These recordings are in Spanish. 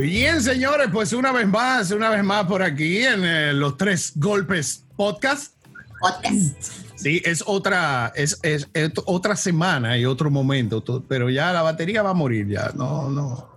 Bien, señores, pues una vez más, una vez más por aquí en eh, los tres golpes podcast. Podcast. Sí, es otra, es, es, es otra semana y otro momento, to- pero ya la batería va a morir ya. No, no.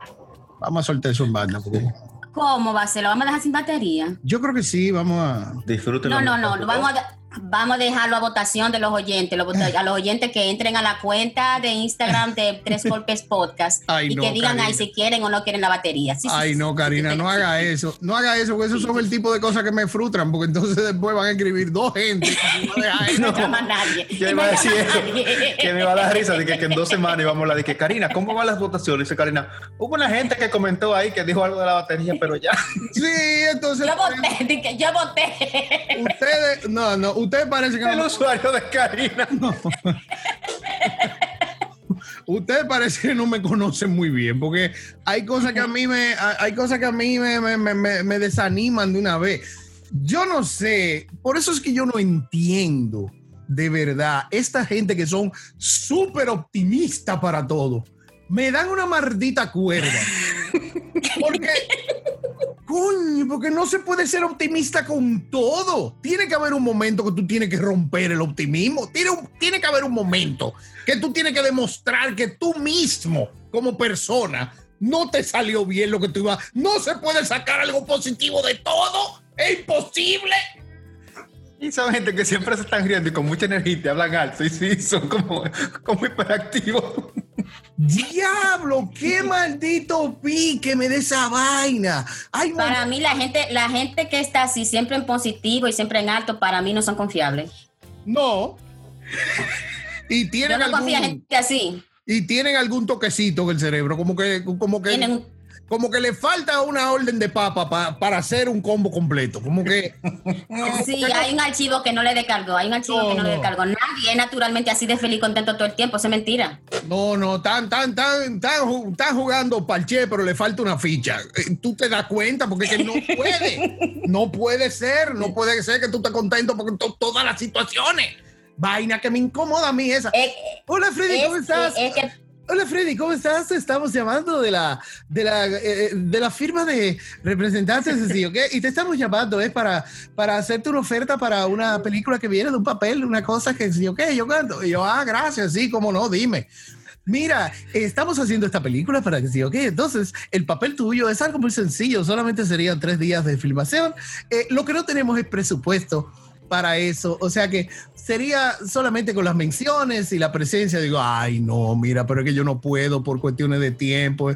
Vamos a soltar eso en banda. porque- ¿Cómo va a ser? ¿Lo vamos a dejar sin batería? Yo creo que sí, vamos a. Disfrútenlo. No, no, no. lo Vamos a, vamos a dejarlo a votación de los oyentes. lo- a los oyentes que entren a la cuenta de Instagram de Tres Golpes Podcast Ay, y no, que digan Karina. ahí si quieren o no quieren la batería. Sí, Ay, sí, no, Karina, sí, no sí, haga sí. eso. No haga eso, porque esos son el tipo de cosas que me frustran, porque entonces después van a escribir dos gente. y no. No llama a nadie. Yo iba a no decir eso, que me va a dar risa de que, que en dos semanas íbamos a hablar de que Karina, ¿cómo van las votaciones? Dice Karina, hubo una gente que comentó ahí que dijo algo de la batería, pero ya. Sí, entonces. Yo voté, yo voté. Ustedes, no, no, ustedes parece que El no. usuario de Karina. Parece que no me conocen muy bien, porque hay cosas que a mí me, hay cosas que a mí me, me- me- me- me desaniman de una vez. Yo no sé, por eso es que yo no entiendo de verdad esta gente que son súper optimistas para todo. Me dan una maldita cuerda. Porque, coño, porque no se puede ser optimista con todo. Tiene que haber un momento que tú tienes que romper el optimismo. Tiene, un- tiene que haber un momento que tú tienes que demostrar que tú mismo, como persona, no te salió bien lo que tú ibas. No se puede sacar algo positivo de todo. Es imposible. Y son gente que siempre se están riendo y con mucha energía y te hablan alto y sí, son como, como hiperactivos. Diablo, qué maldito pique me de esa vaina. Ay, Para mí la gente, la gente que está así siempre en positivo y siempre en alto, para mí no son confiables. no. Y Yo tienen no algún, confío en gente así. y tienen algún toquecito en el cerebro, como que, como que, Tienen un- como que le falta una orden de papa pa- para hacer un combo completo. Como que Sí, hay un archivo que no le descargó, hay un archivo No, que no, le descargó. Nadie es naturalmente así de feliz y contento todo el tiempo, eso es mentira. no, no, tan, tan, tan, tan, tan jugando parche, pero le falta una ficha. Eh, Tú te das cuenta porque es que no puede, no puede ser, no puede ser que tú estés contento porque to- todas las situaciones. Vaina que me incomoda a mí esa. Es, Hola Freddy, ¿cómo es- estás? es que Hola Freddy, ¿cómo estás? Estamos llamando de la de la, eh, de la firma de representantes así, ¿ok? Y te estamos llamando es para, para hacerte una oferta para una película que viene de un papel, una cosa que sí, ok, yo canto. Y yo, ah, gracias, sí, cómo no, dime. Mira, estamos haciendo esta película para que sí, ok. Entonces, el papel tuyo es algo muy sencillo, solamente serían tres días de filmación. Eh, lo que no tenemos es presupuesto para eso, o sea que sería solamente con las menciones y la presencia. Digo, ay, no, mira, pero es que yo no puedo por cuestiones de tiempo.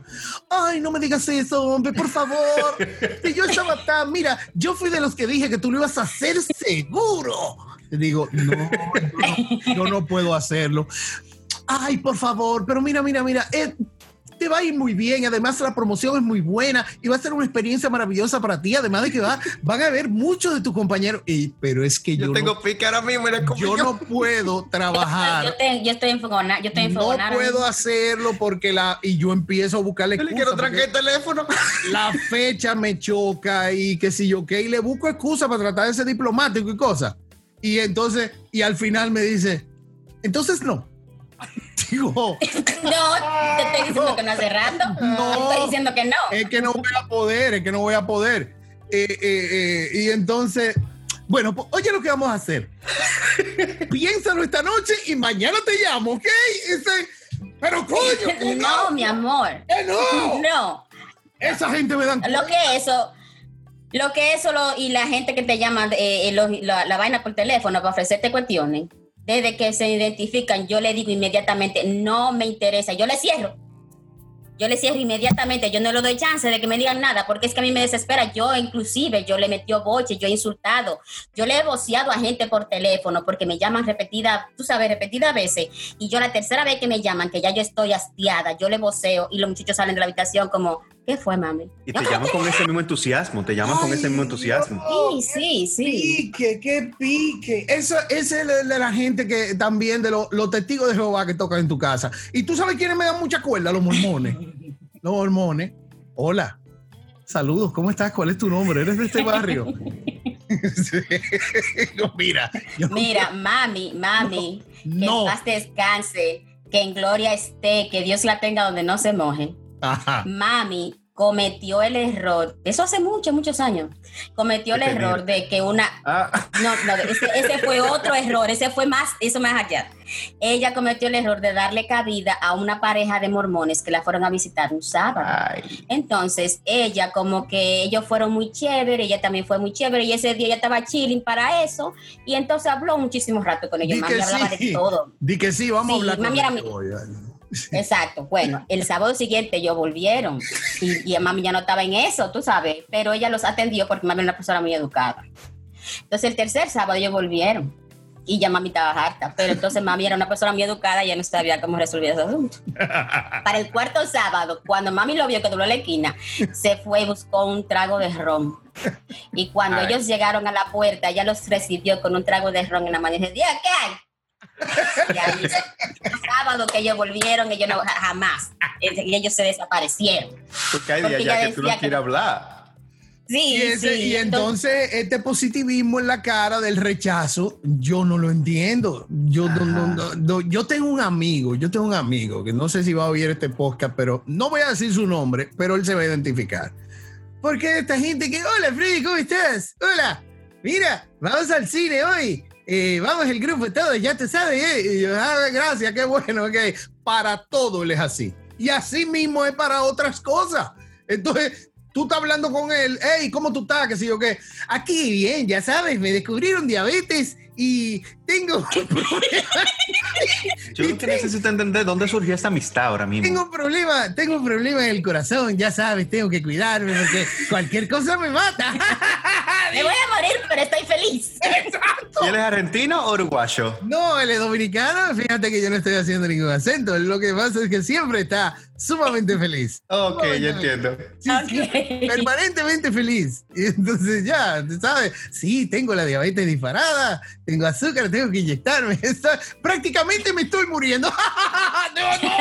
Ay, no me digas eso, hombre, por favor. Si yo estaba tan, mira, yo fui de los que dije que tú lo ibas a hacer seguro. Te digo, no, yo no, yo no puedo hacerlo. Ay, por favor, pero mira, mira, mira, eh, te va a ir muy bien. Además, la promoción es muy buena y va a ser una experiencia maravillosa para ti. Además de que va, van a ver muchos de tus compañeros. Y, pero es que yo, Yo tengo no, pique ahora mismo, yo no puedo yo, trabajar. te- yo estoy enfogonada, yo estoy No enfogonada. puedo hacerlo porque la y yo empiezo a buscarle Yo le excusa quiero trancar el teléfono. la fecha me choca y que si yo que y le busco excusa para tratar de ser diplomático y cosas. Y entonces y al final me dice, "Entonces no." No, te estoy diciendo que no hace rato. No. Te estoy diciendo que no. es que no voy a poder, es que no voy a poder. Eh, eh, eh, y entonces, bueno, pues, oye lo que vamos a hacer. Piénsalo esta noche y mañana te llamo, ¿ok? Ese- pero coño, No, no, mi amor. no. No. Esa gente me dan Lo que eso, lo que eso lo, y la gente que te llama eh, los- la, la vaina por teléfono para ofrecerte cuestiones, desde que se identifican, yo le digo inmediatamente, no me interesa, yo le cierro. Yo le cierro inmediatamente, yo no le doy chance de que me digan nada, porque es que a mí me desespera. Yo inclusive, yo le metió boche, yo he insultado, yo le he voceado a gente por teléfono porque me llaman repetida, tú sabes, repetidas veces. Y yo la tercera vez que me llaman, que ya yo estoy hastiada, yo le voceo y los muchachos salen de la habitación como, ¿qué fue, mami? Y te llaman con ese mismo entusiasmo, te llaman con ese mismo entusiasmo. Sí, sí, sí. Pique, qué pique. Eso, ese es el de la gente que también, de los, los testigos de Jehová que tocan en tu casa. Y tú sabes quiénes me dan mucha cuerda, los mormones. los mormones. Hola. Saludos, ¿cómo estás? ¿Cuál es tu nombre? ¿Eres de este barrio? Sí. No, Mira, yo- Mira, mami, mami, que No. paz descanse, que en gloria esté, que Dios la tenga donde no se moje. Ajá. Mami, cometió el error, eso hace muchos, muchos años, cometió el error de que una... Ah, No, no, ese, ese fue otro error, ese fue más, eso más allá. Ella cometió el error de darle cabida a una pareja de mormones que la fueron a visitar un sábado. ay. Entonces, ella como que ellos fueron muy chévere, ella también fue muy chévere, y ese día ella estaba chilling para eso, y entonces habló muchísimo rato con ellos, Di mami que hablaba sí. de todo. Di que sí, vamos Sí, a hablar mami con era mi-. Exacto. Bueno, el sábado siguiente ellos volvieron y, y mami ya no estaba en eso, tú sabes, pero ella los atendió porque mami era una persona muy educada. Entonces el tercer sábado ellos volvieron y ya mami estaba harta, pero entonces mami era una persona muy educada y ya no sabía cómo resolver ese asunto. Para el cuarto sábado, cuando mami lo vio que dobló la esquina, se fue y buscó un trago de ron. Y cuando Ay. ellos llegaron a la puerta, ella los recibió con un trago de ron en la mano y dice, "Diga, ¿qué hay? Y ahí, el sábado que ellos volvieron, ellos no, jamás, y ellos se desaparecieron. Porque hay días ya que tú no decía que- quieres hablar. Sí, Y, ese- sí. y entonces este positivismo en la cara del rechazo, yo no lo entiendo. Yo, no- no- no- no- yo tengo un amigo, yo tengo un amigo que no sé si va a oír este podcast, pero no voy a decir su nombre, pero él se va a identificar. Porque esta gente que, hola Freddy, ¿cómo estás? Hola, mira, vamos al cine hoy. Eh, vamos el grupo todo, ya te sabes. eh". Yo, "Ah, gracias, qué bueno, ok. Para todo él es así. Y así mismo es para otras cosas. Entonces, tú estás hablando con él, hey, ¿cómo tú estás? ¿Qué sé yo qué? Aquí bien, ya sabes, me descubrieron diabetes y tengo un problema, Yo creo que necesito entender dónde surgió esta amistad ahora mismo. tengo un problema, tengo un problema en el corazón, ya sabes, tengo que cuidarme porque cualquier cosa me mata. Me voy a morir, pero estoy feliz. ¿Y él es argentino o uruguayo? No, él es dominicano, fíjate que yo no estoy haciendo ningún acento, lo que pasa es que siempre está sumamente feliz. Ok, ya entiendo. Sí, sí, Ok. permanentemente feliz. Y entonces ya, tú ¿sabes? Sí, tengo la diabetes disparada, tengo azúcar, tengo que inyectarme. Está- prácticamente me estoy muriendo. ¡No, no!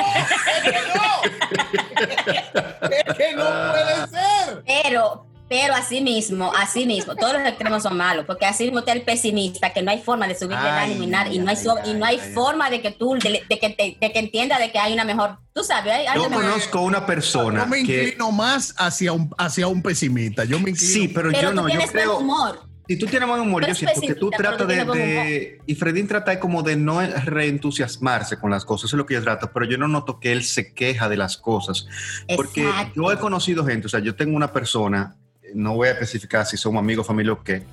¡Es que no! ¡Es que no puede ser! Pero, pero así mismo, así mismo, todos los extremos son malos, porque así mismo está el pesimista, que no hay forma de subirle el ánimo y nada, y no hay, so- y no hay ay. forma de que tú, de, de que, te- de que entienda de que hay una mejor, tú sabes, hay, hay Yo una mejor- conozco una persona Yo me que... inclino más hacia un, hacia un pesimista. Yo me inclino. Sí, pero, pero yo no, yo creo... humor. Si tú tienes buen humor, yo siento que tú tratas de, Y Fredín trata como de no reentusiasmarse con las cosas, eso es lo que yo trato, pero yo no noto que él se queja de las cosas. Porque yo he conocido gente, o sea, yo tengo una persona, no voy a especificar si somos amigos, familia o qué,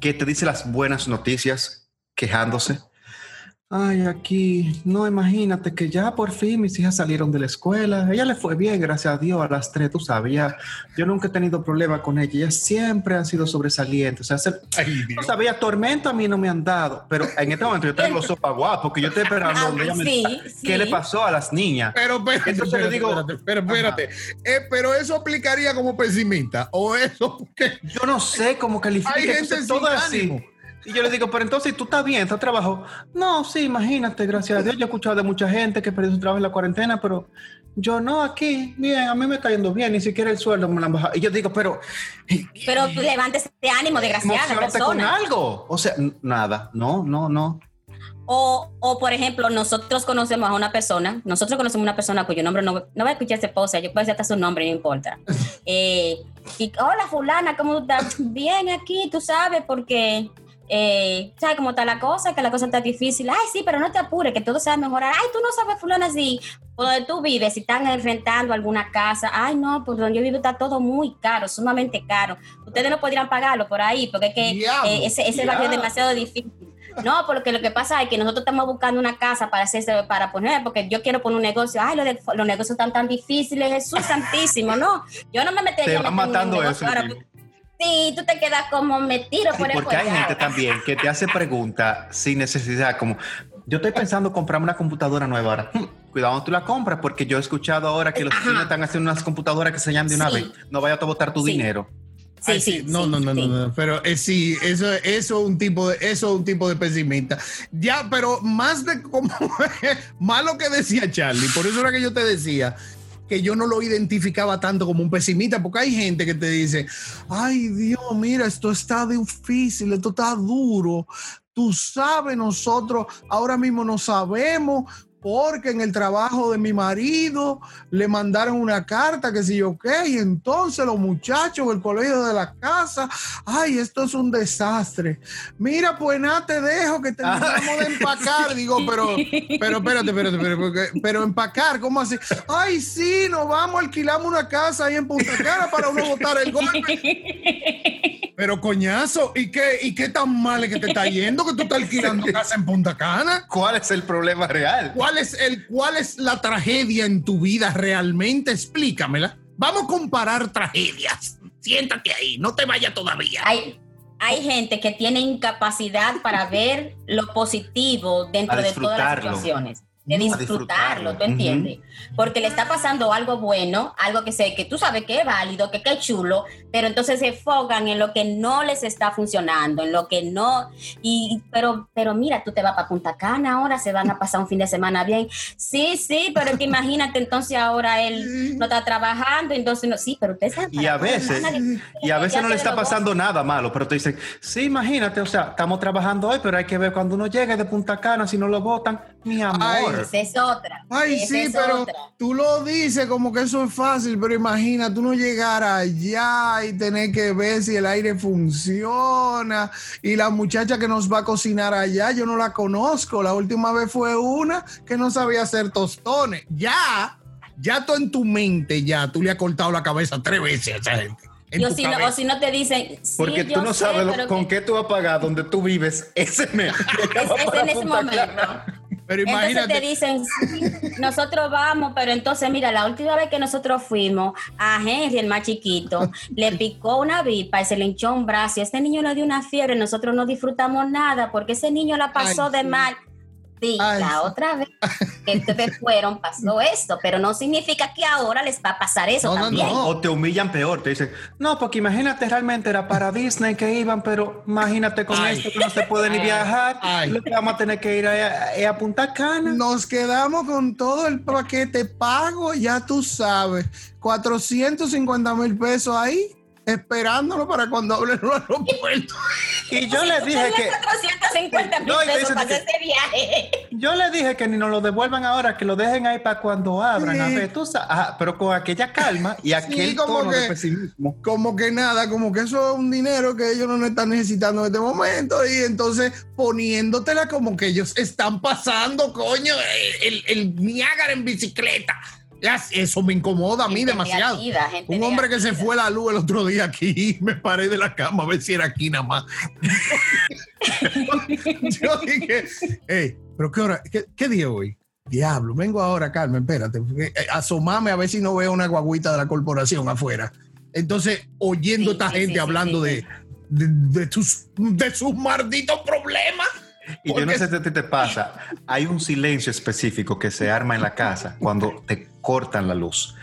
que te dice las buenas noticias quejándose. Ay, aquí, no, imagínate que ya por fin mis hijas salieron de la escuela. Ella le fue bien, gracias a Dios, a las tres, tú sabías. Yo nunca he tenido problema con ella. Ellas siempre han sido sobresalientes. O sea, se- Ay, sabías, tormento a mí no me han dado. Pero en este momento yo tengo los sopaguas porque yo estoy esperando Ah, donde ella me sí, qué le pasó a las niñas. Pero, espérate, Entonces espérate, digo- espérate, pero espérate. Eh, pero eso aplicaría como pesimista. O eso, porque Yo no sé cómo calificar. hay gente sin todo así. Y yo le digo, pero entonces tú estás bien, estás trabajo. No, sí, imagínate, gracias a Dios. Yo he escuchado de mucha gente que perdió su trabajo en la cuarentena, pero yo no, aquí, bien, a mí me está yendo bien, ni siquiera el sueldo me lo han bajado. Y yo digo, pero Pero tú levantes de ánimo, desgraciada emocionate con persona. algo. O sea, nada, no, no, no. O, o, por ejemplo, nosotros conocemos a una persona, nosotros conocemos a una persona cuyo nombre no, no voy a escuchar esa esposa, yo puedo decir hasta su nombre, no importa. Eh, y, hola, fulana, ¿cómo estás? Bien aquí, tú sabes, porque, eh, ¿sabes cómo está la cosa? Que la cosa está difícil. Ay, sí, pero no te apures, que todo se va a mejorar. Ay, tú no sabes, fulana, si por donde tú vives, si están rentando alguna casa. Ay, no, por donde yo vivo está todo muy caro, sumamente caro. Ustedes no podrían pagarlo por ahí, porque es que eh, ese, ese barrio es demasiado difícil. No, porque lo que pasa es que nosotros estamos buscando una casa para hacerse, para poner, porque yo quiero poner un negocio. Ay, los, de- los negocios están tan difíciles, Jesús santísimo, no. Yo no me metería Te a va meter en un matando eso. ahora. Sí, tú te quedas como me tiro Sí, por el porque hay gente también que te hace preguntas sin necesidad, como yo estoy pensando comprarme una computadora nueva ahora. Hmm, Cuidado, tú la compras porque yo he escuchado ahora que los chinos están haciendo unas computadoras que se llaman de una Sí. vez. No vayas a botar tu Sí. dinero. Sí, Ay, sí, No, sí, no, no, sí. no, no, Pero eh, sí, eso, eso es un tipo de, eso es un tipo de pesimista. Ya, pero más de como más lo que decía Charlie, por eso era que yo te decía que yo no lo identificaba tanto como un pesimista, porque hay gente que te dice, ay Dios, mira, esto está difícil, esto está duro. Tú sabes, nosotros ahora mismo no sabemos porque en el trabajo de mi marido le mandaron una carta que si yo qué, y entonces los muchachos del colegio de la casa, ay, esto es un desastre. Mira, pues nada, te dejo que terminamos de empacar. Digo, pero, pero espérate, espérate, espérate, pero empacar, ¿cómo así? Ay, sí, nos vamos, alquilamos una casa ahí en Punta Cana para uno botar el golpe. Pero coñazo, ¿y qué, ¿y qué tan mal es que te está yendo que tú estás alquilando casa en Punta Cana? ¿Cuál es el problema real? ¿Cuál es, el, ¿Cuál es la tragedia en tu vida realmente? Explícamela. Vamos a comparar tragedias. Siéntate ahí, no te vayas todavía. Hay, hay gente que tiene incapacidad para ver lo positivo dentro de todas las situaciones de disfrutarlo, ¿tú entiendes? Porque le está pasando algo bueno, algo que sé que tú sabes que es válido, que, es chulo, pero entonces se enfocan en lo que no les está funcionando, en lo que no y pero pero mira, tú te vas para Punta Cana ahora, se van a pasar un fin de semana bien. Sí, sí, pero que imagínate entonces ahora él no está trabajando, entonces no, sí, pero usted sabe Y a veces y a veces no le está pasando nada malo, pero te dicen, "Sí, imagínate, o sea, estamos trabajando hoy, pero hay que ver cuando uno llegue de Punta Cana si no lo votan, mi amor." Esa es otra. Ay, sí, pero tú lo dices como que eso es fácil, pero imagina tú no llegar allá y tener que ver si el aire funciona. Y la muchacha que nos va a cocinar allá, yo no la conozco. La última vez fue una que no sabía hacer tostones. Ya, ya tú en tu mente, ya tú le has cortado la cabeza tres veces a esa gente. Yo si no, o si no te dicen. Porque tú no sabes con qué tú vas a pagar donde tú vives ese mes. es, en ese momento. Pero imagínate. Entonces te dicen, nosotros vamos, pero entonces, mira, la última vez que nosotros fuimos a Henry, el más chiquito, le picó una vipa y se le hinchó un brazo. Y este niño le dio una fiebre, nosotros no disfrutamos nada porque ese niño la pasó de mal la otra vez que ustedes fueron pasó esto, pero no significa que ahora les va a pasar eso también. O te humillan peor, te dicen, no, porque imagínate, realmente era para Disney que iban, pero imagínate con esto que no se puede ni viajar, lo que vamos a tener que ir a, a, Punta Cana. Nos quedamos con todo el paquete pago, ya tú sabes, 450 mil pesos ahí esperándolo para cuando abren los aeropuertos. Y yo le dije que. 450 mil pesos para ese viaje. Yo le dije que ni nos lo devuelvan ahora, que lo dejen ahí para cuando abran. A ver, tú sabes, pero con aquella calma y aquel como tono que, de pesimismo. Como que nada, como que eso es un dinero que ellos no están necesitando en este momento. Y entonces poniéndotela como que ellos están pasando, coño, el, el Niágara en bicicleta eso me incomoda a mí demasiado. Un hombre que se fue la luz el otro día aquí, me paré de la cama a ver si era aquí nada más. Yo dije, hey, pero qué hora, qué, día hoy? Diablo, vengo ahora, Carmen, espérate, eh, asomame a ver si no veo una guaguita de la corporación afuera. Entonces, oyendo a esta gente hablando de, de, tus, de sus malditos problemas. Y yo no sé si te pasa, hay un silencio específico que se arma en la casa cuando te cortan la luz.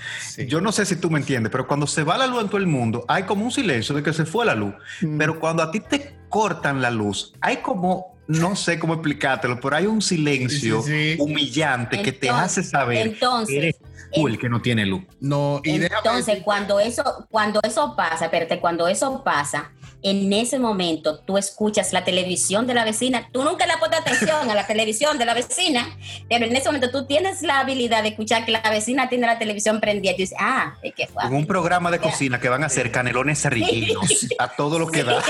Yo no sé si tú me entiendes, pero cuando se va la luz en todo el mundo, hay como un silencio de que se fue la luz. Mm. Pero cuando a ti te cortan la luz, hay como, no sé cómo explicártelo, pero hay un silencio humillante que te hace saber entonces, que eres tú el que no tiene luz. No, y entonces cuando eso, cuando eso pasa, espérate, cuando eso pasa, en ese momento tú escuchas la televisión de la vecina, tú nunca le pones atención a la televisión de la vecina, pero en ese momento tú tienes la habilidad de escuchar que la vecina tiene la televisión prendida y tú dices, ah, es que fue. Un programa de cocina que van a hacer canelones serrillinos a todo lo que da.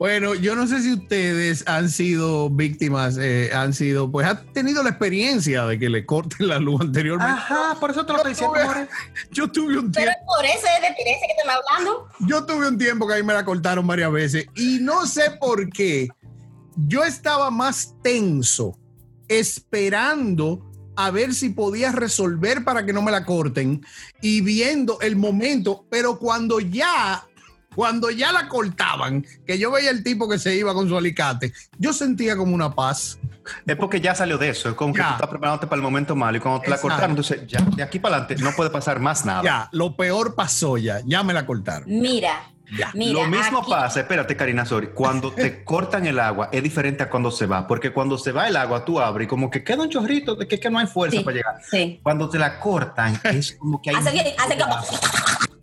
Bueno, yo no sé si ustedes han sido víctimas, eh, han sido, pues, han tenido la experiencia de que le corten la luz anteriormente. Ajá, por eso te lo estoy diciendo. yo tuve un tiempo. Pero por eso es de que te me hablando. Yo tuve un tiempo que ahí me la cortaron varias veces y no sé por qué. Yo estaba más tenso esperando a ver si podía resolver para que no me la corten y viendo el momento, pero cuando ya cuando ya la cortaban, que yo veía el tipo que se iba con su alicate, yo sentía como una paz. Es porque ya salió de eso, es como que tú estás preparándote para el momento malo y cuando te la cortaron, entonces ya de aquí para adelante no puede pasar más nada. Ya, lo peor pasó ya, ya me la cortaron. Mira, ya. lo mismo pasa, espérate Karina Sori, cuando te cortan el agua es diferente a cuando se va, porque cuando se va el agua tú abres y como que queda un chorrito de que, que no hay fuerza para llegar. Sí. Cuando te la cortan es como que hay... Hace, hace como...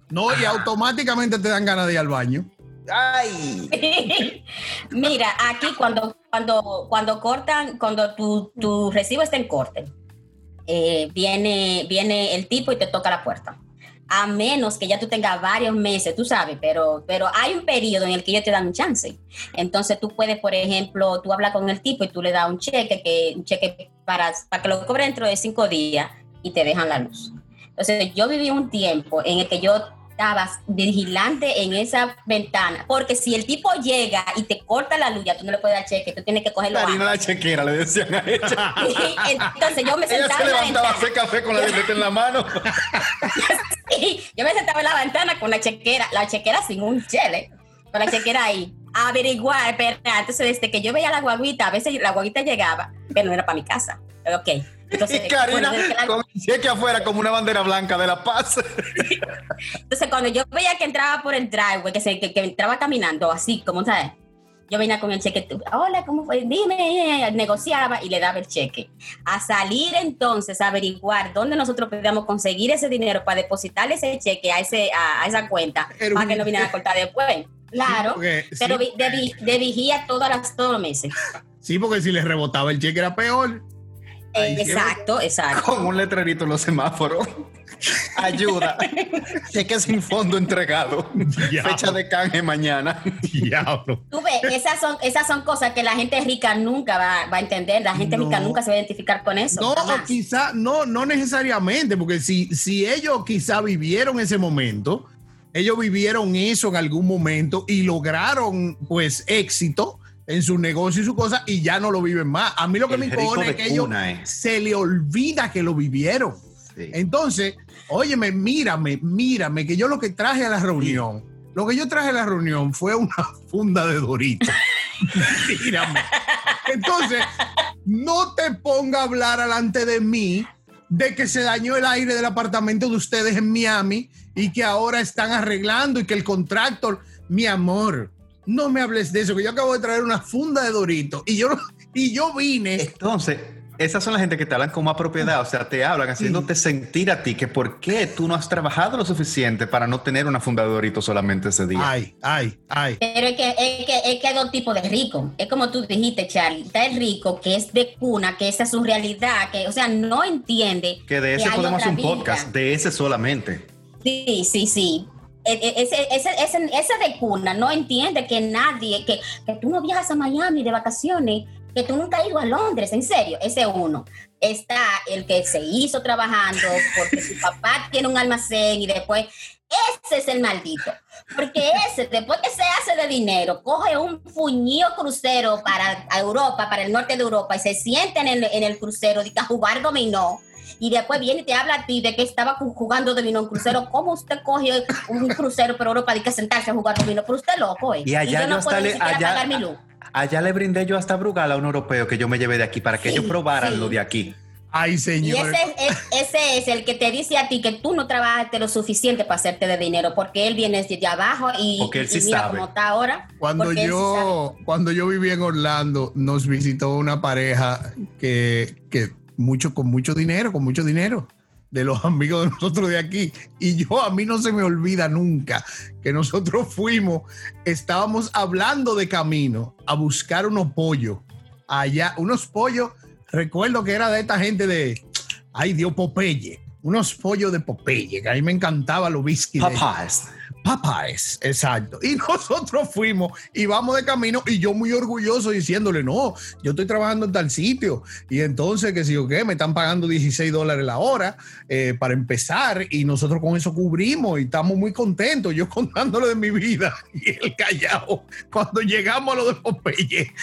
No, y automáticamente te dan ganas de ir al baño. Ay. Mira, aquí cuando, cuando, cuando cortan, cuando tu, tu recibo está en corte, eh, viene, viene el tipo y te toca la puerta. A menos que ya tú tengas varios meses, tú sabes, pero, pero hay un periodo en el que ellos te dan un chance. Entonces tú puedes, por ejemplo, tú hablas con el tipo y tú le das un cheque, que, un cheque para, para que lo cobre dentro de cinco días y te dejan la luz. Entonces yo viví un tiempo en el que yo estabas vigilante en esa ventana, porque si el tipo llega y te corta la luz, ya tú no le puedes dar cheque, tú tienes que cogerlo. Harina la chequera, le decían a ella. Entonces yo me sentaba ella se en la levantaba a hacer café con la libreta en la mano. Sí, yo me sentaba en la ventana con la chequera, la chequera sin un chele, con la chequera ahí, a averiguar, pero entonces desde que yo veía la guaguita, a veces la guaguita llegaba, pero no era para mi casa. Ok. Entonces, y Karina que la- con el cheque afuera como una bandera blanca de la paz. Entonces, cuando yo veía que entraba por el driveway, que, se, que, que entraba caminando así, como sabes, yo venía con el cheque, hola, ¿cómo fue? Dime, negociaba y le daba el cheque. A salir entonces a averiguar dónde nosotros podíamos conseguir ese dinero para depositarle ese cheque a, ese, a, a esa cuenta, para un- que no vinieran a cortar después. Claro, porque- pero sí. de, vi- de vigía todas las, todos los meses. Sí, porque si les rebotaba el cheque era peor. Ahí exacto, exacto. con un letrerito en los semáforos. Ayuda. Cheque sin fondo entregado. Diablo. Fecha de canje mañana. Diablo. Tú ves, esas son, esas son cosas que la gente rica nunca va, va a entender, la gente No. rica nunca se va a identificar con eso. No, jamás. quizá, no, no necesariamente, porque si, si ellos quizá vivieron ese momento, ellos vivieron eso en algún momento y lograron pues éxito en su negocio y su cosa y ya no lo viven más. A mí lo que El me impone es que ellos es. se le olvida que lo vivieron. Sí. Entonces, óyeme, mírame, mírame, que yo lo que traje a la reunión, lo que yo traje a la reunión fue una funda de Doritos. mírame. Entonces, no te ponga a hablar delante de mí de que se dañó el aire del apartamento de ustedes en Miami y que ahora están arreglando y que el contractor, mi amor, no me hables de eso, que yo acabo de traer una funda de Doritos y yo, y yo vine. Entonces, esas son la gente que te hablan con más propiedad, o sea, te hablan haciéndote sentir a ti que por qué tú no has trabajado lo suficiente para no tener una funda de Dorito solamente ese día. Ay, ay, ay. Pero es que, es, que, es que hay dos tipos de rico. Es como tú dijiste, Charlie. Está el rico que es de cuna, que esa es su realidad, que, o sea, no entiende. que de ese hay podemos hacer un vida. podcast, de ese solamente. Sí, sí, sí. E- e- Ese, ese, ese, ese de cuna no entiende que nadie, que, que tú no viajas a Miami de vacaciones, que tú nunca has ido a Londres, en serio, ese uno. Está el que se hizo trabajando porque su papá tiene un almacén y después, ese es el maldito. Porque ese, después que se hace de dinero, coge un fuñío crucero para Europa, para el norte de Europa, y se sienta en en el crucero a jugar dominó y después viene y te habla a ti de que estaba ju- jugando dominó en crucero. ¿Cómo usted coge un crucero por Europa de que sentarse a jugar dominó? Pero usted loco, ¿eh? Y allá yo yo no puedo ni le- siquiera allá- pagar mi luz. Allá le brindé yo hasta Brugal a un europeo que yo me llevé de aquí para que Sí, ellos probaran sí. lo de aquí. Ay, Y señor. ese es, ese es el que te dice a ti que tú no trabajaste lo suficiente para hacerte de dinero, porque él viene desde abajo y, Porque él y mira sabe. cómo está ahora. Cuando él sí yo, cuando yo vivía en Orlando, nos visitó una pareja que, que mucho, con mucho dinero, con mucho dinero, de los amigos de nosotros de aquí. Y yo, a mí no se me olvida nunca que nosotros fuimos, estábamos hablando de camino a buscar unos pollos allá, unos pollos, recuerdo que era de esta gente de, ay Dios, Popeye, unos pollos de Popeye, que a mí me encantaba los whisky. Papás, exacto. Y nosotros fuimos y vamos de camino y yo muy orgulloso diciéndole, no, yo estoy trabajando en tal sitio y entonces que si o qué, me están pagando 16 dólares la hora eh, para empezar y nosotros con eso cubrimos y estamos muy contentos, yo contándole de mi vida y el callado. Cuando llegamos a lo de Popeye,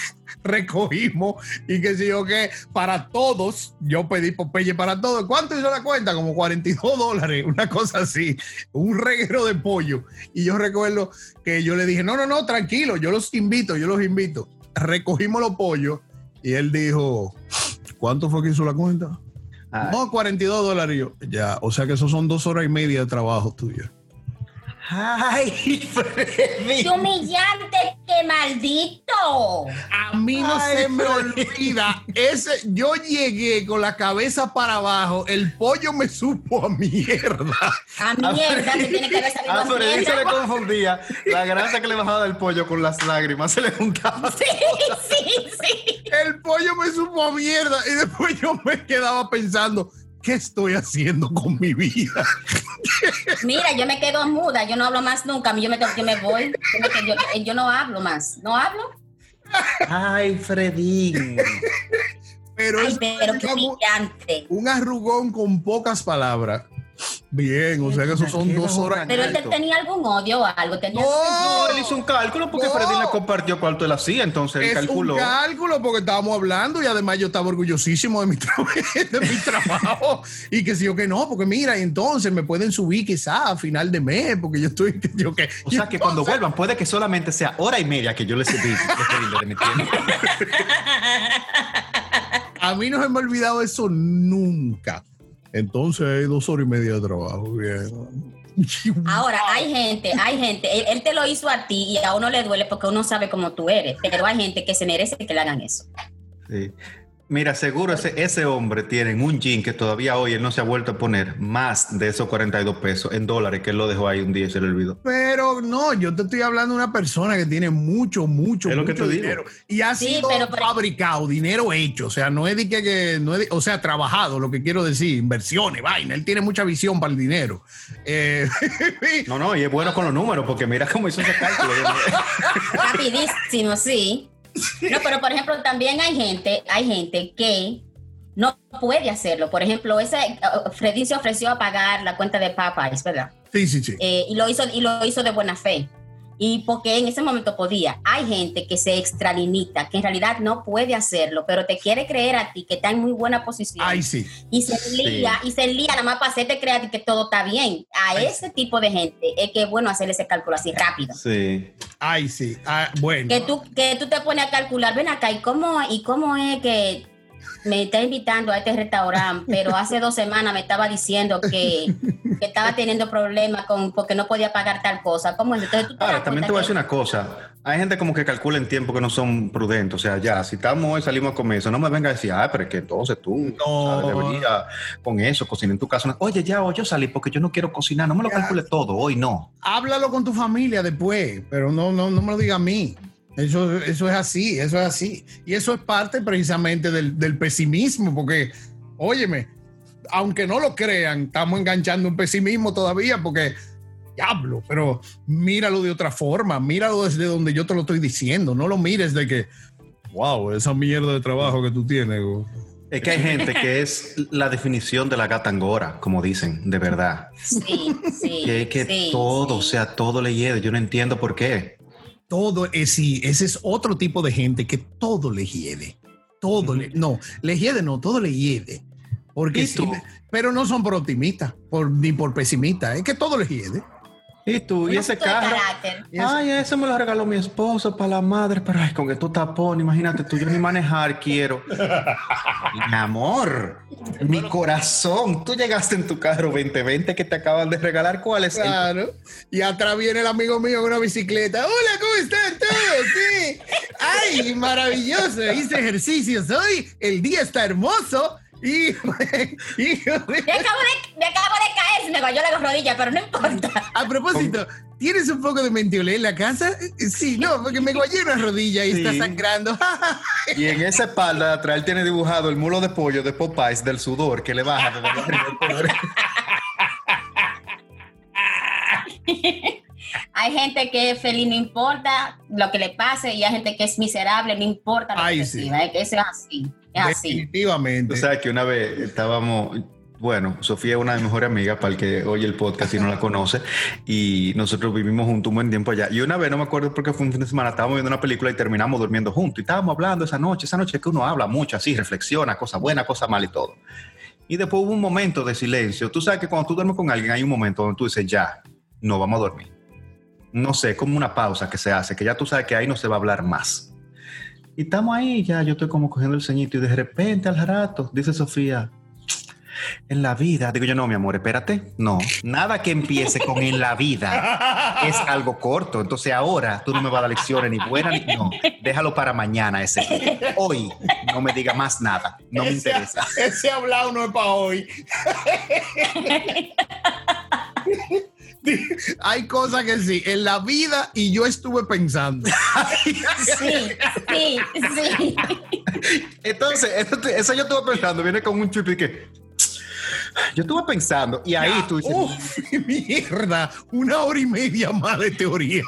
recogimos y que si yo qué, para todos, yo pedí Popeye para todos. ¿Cuánto hizo la cuenta? Como 42 dólares, una cosa así, un reguero de pollo. Y yo recuerdo que yo le dije, no, no, no, tranquilo, yo los invito, yo los invito. Recogimos los pollos y él dijo, ¿cuánto fue que hizo la cuenta? Ay. No, 42 dólares. Yo, ya, o sea que eso son dos horas y media de trabajo tuyo. Ay, Freddy. ¡Qué humillante, qué maldito! A mí no Ay, se me olvida. Ese, yo llegué con la cabeza para abajo, el pollo me supo a mierda. A mierda, tiene que haber salido A a Freddy se le confundía la grasa que le bajaba del pollo con las lágrimas, se le juntaba. Sí, sí, sí. El pollo me supo a mierda y después yo me quedaba pensando, ¿qué estoy haciendo con mi vida? Mira, yo me quedo muda, yo no hablo más nunca, yo me, yo me voy, yo, me- yo- yo no hablo más, no hablo. Ay, Fredín. Pero Ay, es pero qué un arrugón con pocas palabras. Bien, o sea que eso son dos horas. Pero él tenía algún odio o algo, tenía No, él hizo un cálculo porque No. Fredín le compartió cuánto él hacía, entonces él Es calculó. un cálculo porque estábamos hablando y además yo estaba orgullosísimo de mi, tra- de mi trabajo y que sí o que no, porque mira, entonces me pueden subir quizá a final de mes porque yo estoy, yo que, O sea que cuando vuelvan puede que solamente sea hora y media que yo les subí de mi tiempo. a mí no se me ha olvidado eso nunca. Entonces hay dos horas y media de trabajo, bien. Ahora, hay gente, hay gente, él, él te lo hizo a ti y a uno le duele porque uno sabe cómo tú eres, pero hay gente que se merece que le hagan eso. Sí. Mira, seguro ese, ese hombre tiene en un jean que todavía hoy él no se ha vuelto a poner más de esos 42 pesos en dólares que él lo dejó ahí un día y se le olvidó. Pero no, yo te estoy hablando de una persona que tiene mucho, mucho, Es lo que mucho digo. dinero. Y ha Sí, sido pero fabricado, dinero hecho. O sea, no es de que, que- no es de- o sea, trabajado, lo que quiero decir, inversiones, vaina. Él tiene mucha visión para el dinero. Eh, No, no, y es bueno con los números porque mira cómo hizo ese cálculo. Rapidísimo, sí. No, pero por ejemplo, también hay gente, hay gente que no puede hacerlo. Por ejemplo, ese uh, Freddy se ofreció a pagar la cuenta de Popeyes, ¿verdad? sí, sí, sí. Eh, y lo hizo y lo hizo de buena fe. Y porque en ese momento podía. Hay gente que se extralimita, que en realidad no puede hacerlo, pero te quiere creer a ti que está en muy buena posición. Ay, sí. y se lía, y se lía nada más para hacerte creer a ti que todo está bien. A Ay, ese tipo de gente es que es bueno hacer ese cálculo así rápido. Sí. Ay, sí. Ah, bueno. Que tú, que tú te pones a calcular, ven acá, ¿y cómo, ¿y cómo es que me está invitando a este restaurante? Pero hace dos semanas me estaba diciendo que, que estaba teniendo problemas con porque no podía pagar tal cosa. ¿Cómo es? Entonces tú te Ahora, también te voy a que- decir una cosa. Hay gente como que calcula en tiempo que no son prudentes. O sea, ya, si estamos hoy, salimos a comer eso, no me venga a decir, ah, pero es que entonces tú No. ¿sabes? deberías con eso, cocinar en tu casa. Oye, ya, hoy yo salí porque yo no quiero cocinar, no me lo Ya. calcule todo, hoy no. Háblalo con tu familia después, pero no, no, no me lo diga a mí. Eso, eso es así, eso es así. Y eso es parte precisamente del, del pesimismo, porque, óyeme, aunque no lo crean, estamos enganchando un pesimismo todavía, porque, diablo, pero míralo de otra forma, míralo desde donde yo te lo estoy diciendo, no lo mires de que, wow, esa mierda de trabajo que tú tienes. go". Es que hay gente que es la definición de la gata angora, como dicen, de verdad. Sí, sí. Que es que sí, todo, o sea, todo le hiede. Yo no entiendo por qué. Todo es sí, ese es otro tipo de gente que todo le hiede. Todo le, no, le hiede, no, todo le hiede. Porque pero no son por optimistas, por, ni por pesimistas, es que todo le hiede. ¿Y tú? ¿Y ese carro? Y eso- Ay, eso me lo regaló mi esposo para la madre, pero ay, con tú tapón, imagínate tú, yo ni manejar quiero. mi amor, mi corazón, tú llegaste en tu carro 2020 que te acaban de regalar, ¿cuál es? el- Claro. Y atrás viene el amigo mío con una bicicleta. Hola, ¿cómo están todos? Sí. Ay, maravilloso. Hice ejercicios hoy. El día está hermoso. Y, y- Me acabo, de, me acabo de caer, se me cayó la rodilla, pero no importa. a propósito, ¿tienes un poco de mentiolé en la casa? Eh, Sí, no, porque me guayé una rodilla y Sí. está sangrando. Y en esa espalda de atrás él tiene dibujado el mulo de pollo de Popeyes del sudor que le baja poder. Hay gente que es feliz, no importa lo que le pase, y hay gente que es miserable, no importa lo Ay, que sí. reciba. Es así. Es así. Definitivamente. Tú sabes que una vez estábamos, bueno, Sofía es una de mis mejores amigas para el que oye el podcast y no la conoce, y nosotros vivimos juntos un buen tiempo allá. Y una vez, no me acuerdo porque fue un fin de semana, estábamos viendo una película y terminamos durmiendo juntos. Y estábamos hablando esa noche, esa noche que uno habla mucho así, reflexiona, cosas buenas, cosas malas y todo. Y después hubo un momento de silencio. Tú sabes que cuando tú duermes con alguien hay un momento donde tú dices, ya, no vamos a dormir. No sé, como una pausa que se hace, que ya tú sabes que ahí no se va a hablar más. Y estamos ahí, ya yo estoy como cogiendo el ceñito y de repente al rato, dice Sofía, en la vida, digo yo, no, mi amor, espérate, no, nada que empiece con en la vida es algo corto, entonces ahora tú no me vas a dar lecciones ni buenas ni no, déjalo para mañana ese. Hoy no me diga más nada, no me interesa. Ese hablado no es para hoy. Hay cosas que sí, en la vida y yo estuve pensando. Sí, sí, sí. Entonces, eso, yo estuve pensando, viene con un chip y que, Yo estuve pensando, y ahí tú dices, ¡Uf, mierda! Una hora y media más de teoría.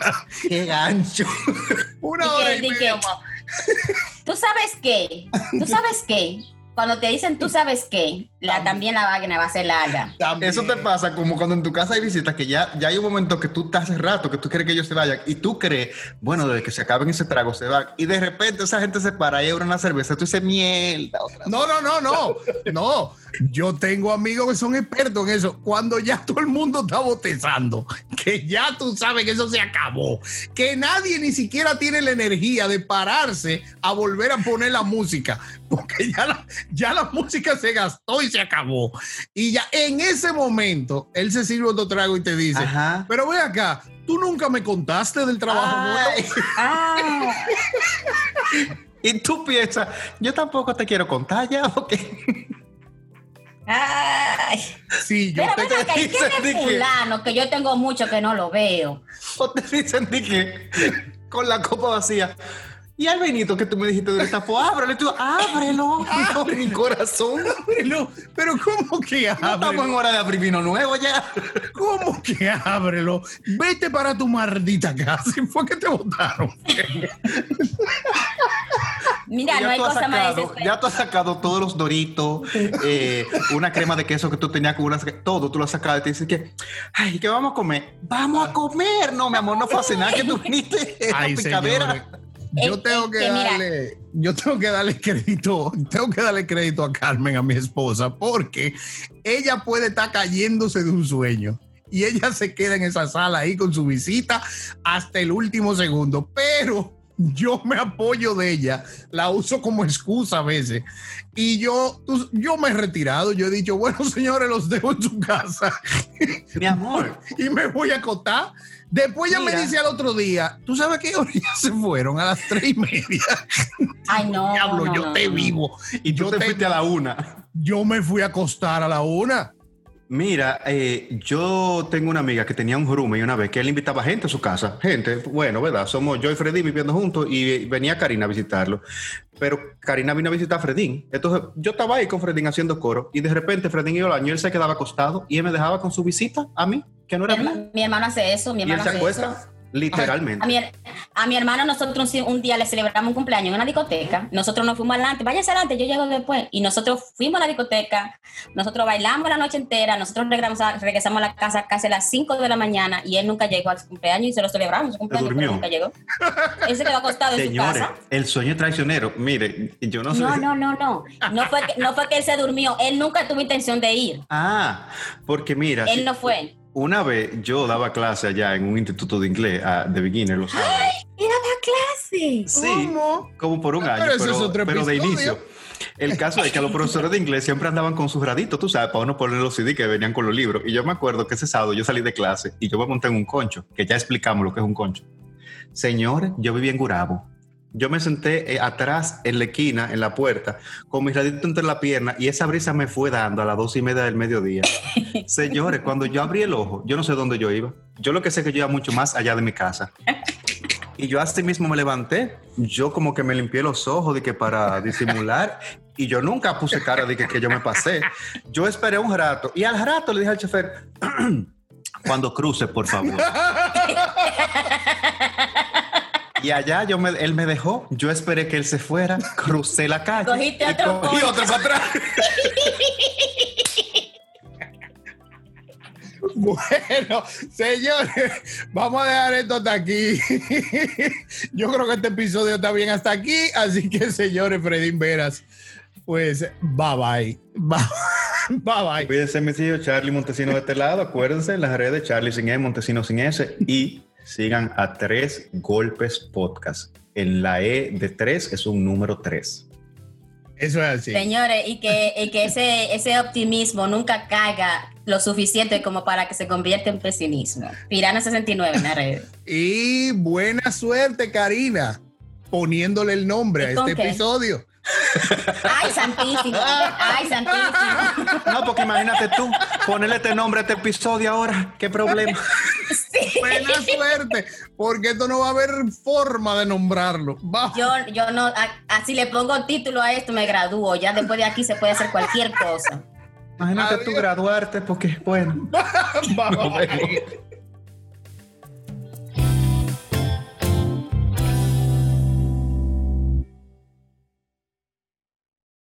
qué gancho. Una hora y di media más. ¿Tú sabes qué? ¿Tú sabes qué? Cuando te dicen tú sabes qué, la, también la vaina va a ser larga. También. Eso te pasa como cuando en tu casa hay visitas que ya, ya hay un momento que tú estás hace rato, que tú quieres que ellos se vayan y tú crees, bueno, desde que se acaben ese trago se van y de repente esa gente se para y abre una cerveza, tú dices, mierda, otra No, no, no, no. No. Yo tengo amigos que son expertos en eso. Cuando ya todo el mundo está botezando, que ya tú sabes que eso se acabó, que nadie ni siquiera tiene la energía de pararse a volver a poner la música, porque ya la, ya la música se gastó y se acabó. Y ya en ese momento, él se sirve otro trago y te dice, Ajá. pero ve acá, tú nunca me contaste del trabajo Ay. nuevo. Ah, Y tú piensas, yo tampoco te quiero contar ya, porque ay. Sí, yo Pero te ¿y dicen de que- fulano? Que yo tengo mucho que no lo veo. o te dicen de que con la copa vacía. Y al Benito que tú me dijiste ahorita, pues ábrelo, y tú, ábrelo, no, mi corazón. Pero, pero ¿cómo que No estamos en ábrelo? hora de abrir vino nuevo ya. ¿Cómo que ábrelo? Vete para tu maldita casa. Fue que te votaron. Mira, ya, no hay tú has cosa más sacado, desesperante. ya tú has sacado todos los doritos, eh, una crema de queso que tú tenías con una, todo, tú lo has sacado y te dices que, ay, ¿qué vamos a comer? Vamos a comer. No, mi amor, no fue a cenar que tú viniste. a Ay, picadera. señores. Yo tengo que darle, yo tengo que darle crédito, tengo que darle crédito a Carmen, a mi esposa, porque ella puede estar cayéndose de un sueño y ella se queda en esa sala ahí con su visita hasta el último segundo, pero yo me apoyo de ella, la uso como excusa a veces y yo, yo me he retirado, yo he dicho, bueno señores, los dejo en su casa Mi amor, y me voy a acotar. Después ella me dice al otro día, ¿tú sabes qué hora ya se fueron? A las tres y media. Ay, no. Diablo, no, yo no, te no. vivo. y tú yo, te te- fuiste a la una. yo me fui a acostar a la una. Mira, eh, yo tengo una amiga que tenía un roommate una vez que él invitaba gente a su casa. Gente, bueno, ¿verdad? Somos yo y Freddy viviendo juntos y venía Karina a visitarlo. Pero Karina vino a visitar a Fredín. Entonces yo estaba ahí con Fredín haciendo coro y de repente Fredín iba al baño y él se quedaba acostado y él me dejaba con su visita a mí, que no Mi, era mía. herma- mi hermano hace eso, mi Y él hermano se hace eso. Literalmente. A mi, a mi hermano nosotros un, un día le celebramos un cumpleaños en una discoteca. Nosotros nos fuimos adelante, váyase adelante, yo llego después. Y nosotros fuimos a la discoteca, nosotros bailamos la noche entera, nosotros regresamos a, regresamos a la casa casi a las 5 de la mañana y él nunca llegó al cumpleaños y se lo celebramos su cumpleaños, durmió? nunca llegó. Él se quedó acostado en su casa. el sueño traicionero. Mire, yo no sé. No, no, no, no. No fue, que, no fue que él se durmió, él nunca tuvo intención de ir. Ah, porque mira, Él si- no fue. Una vez yo daba clase allá en un instituto de inglés ah, de beginner, los sábados. Era la clase. Sí, ¿Cómo? como por un Ah, año, pero pero, ese es otro pero de inicio. El caso es que los profesores de inglés siempre andaban con sus raditos, tú sabes, para uno poner los CD que venían con los libros. Y yo me acuerdo que ese sábado yo salí de clase y yo me monté en un concho, que ya explicamos lo que es un concho. Señores, yo viví en Gurabo. Yo me senté eh, atrás en la esquina, en la puerta, con mi radito entre la pierna y esa brisa me fue dando a las dos y media del mediodía. Señores, cuando yo abrí el ojo, yo no sé dónde yo iba. Yo lo que sé es que yo iba mucho más allá de mi casa. Y yo así mismo me levanté, yo como que me limpié los ojos de que para disimular y yo nunca puse cara de que, que yo me pasé. Yo esperé un rato y al rato le dije al chofer, cuando cruce, por favor. Y allá yo me, él me dejó, yo esperé que él se fuera, crucé la calle Cogiste y otro cogí coche. otro para atrás. Bueno, señores, vamos a dejar esto hasta aquí. Yo creo que este episodio está bien hasta aquí. Así que, señores, Fredín Veras, pues bye bye. Bye bye. bye. Cuídense, mis hijos, Charlie Montesino de este lado. Acuérdense en las redes Charlie sin E, Montesino sin S. Y sigan a Tres Golpes Podcast. En la E de tres es un número tres. Eso es así. Señores, y que, y que ese, ese optimismo nunca caiga lo suficiente como para que se convierta en pesimismo. Pirana 69 en la red. Y buena suerte, Karina, poniéndole el nombre a ¿Y con este qué? episodio. Ay, santísimo. Ay, santísimo. No, porque imagínate tú, ponerle este nombre a este episodio ahora. ¿Qué problema? Buena suerte, porque esto no va a haber forma de nombrarlo. Va. Yo, yo no, así le pongo título a esto, me gradúo. Ya después de aquí se puede hacer cualquier cosa. Imagínate tú graduarte porque, bueno. Vemos.